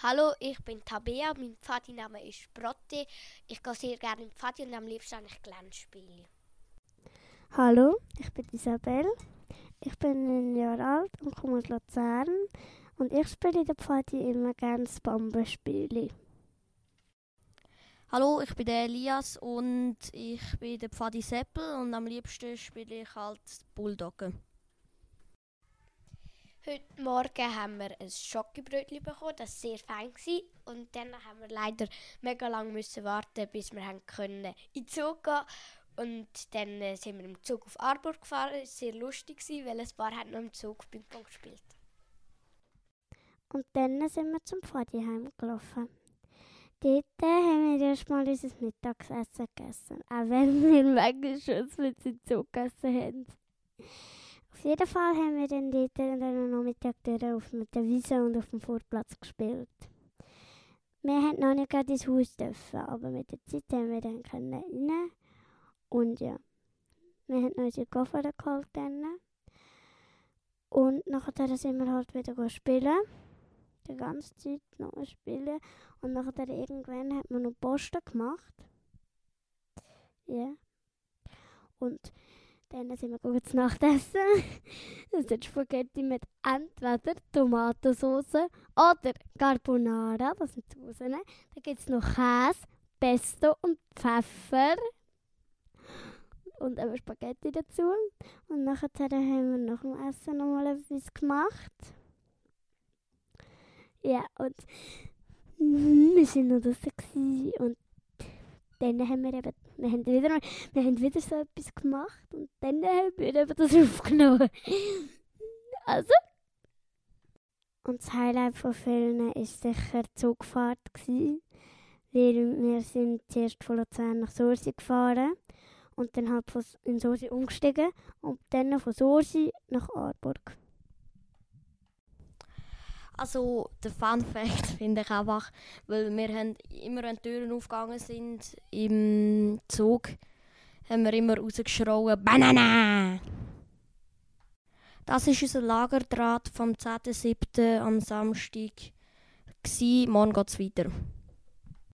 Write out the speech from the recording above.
Hallo, ich bin Tabea, mein Pfadiname ist Brotte. Ich gehe sehr gerne im Pfadi und am liebsten habe ich Glänzspiele. Hallo, ich bin Isabel. Ich bin ein Jahr alt und komme aus Luzern. Und ich spiele in der Pfadi immer gerne das Bambenspiel. Hallo, ich bin der Elias und ich bin der Pfadi Seppel und am liebsten spiele ich halt Bulldoggen. Heute Morgen haben wir ein Schokobrötchen bekommen, das sehr fein war. Und dann haben wir leider mega lange müssen warten, bis wir haben können in den Zug gehen Und dann äh, sind wir im Zug auf Arburg gefahren. Es war sehr lustig, weil ein paar noch im Zug Ping-Pong gespielt. Und dann sind wir zum Pfadiheim gelaufen. Dort haben wir erstmal unser Mittagessen gegessen. Auch wenn wir manchmal schon mit dem Zug gegessen haben. Auf jeden Fall haben wir dann dort den Nachmittag auf der Wiese und auf dem Vorplatz gespielt. Wir haben noch nicht gerade ins Haus dürfen, aber mit der Zeit haben wir dann rein. Und ja, wir haben noch unsere Koffer geholt dann. Und nachher sind wir halt wieder spielen. Die ganze Zeit noch spielen. Und nachher irgendwann hat man noch Posten gemacht. Ja. Yeah. Und dann sind wir gut zu Nacht essen. Das sind Spaghetti mit entweder Tomatensauce oder Carbonara. Das sind Soßen. Dann gibt es noch Käse, Pesto und Pfeffer. Und eben Spaghetti dazu. Und nachher haben wir nach dem Essen nochmal etwas gemacht. Ja, und wir waren noch draußen und dann haben wir eben, wir haben wieder, wir haben wieder so etwas gemacht und dann haben wir eben das aufgenommen. Also. Und das Highlight von vielen war sicher die Zugfahrt. Weil wir sind zuerst von Luzern nach Sursi gefahren und dann halt von, in Sursi umgestiegen und dann von Sursi nach Aarburg. Also der Fun Fact finde ich einfach, weil wir haben immer, wenn die Türen aufgegangen sind im Zug, haben wir immer rausgeschrien «Banana!». Das ist unser Lagerdraht vom 10.07. am Samstag. Morgen geht es weiter.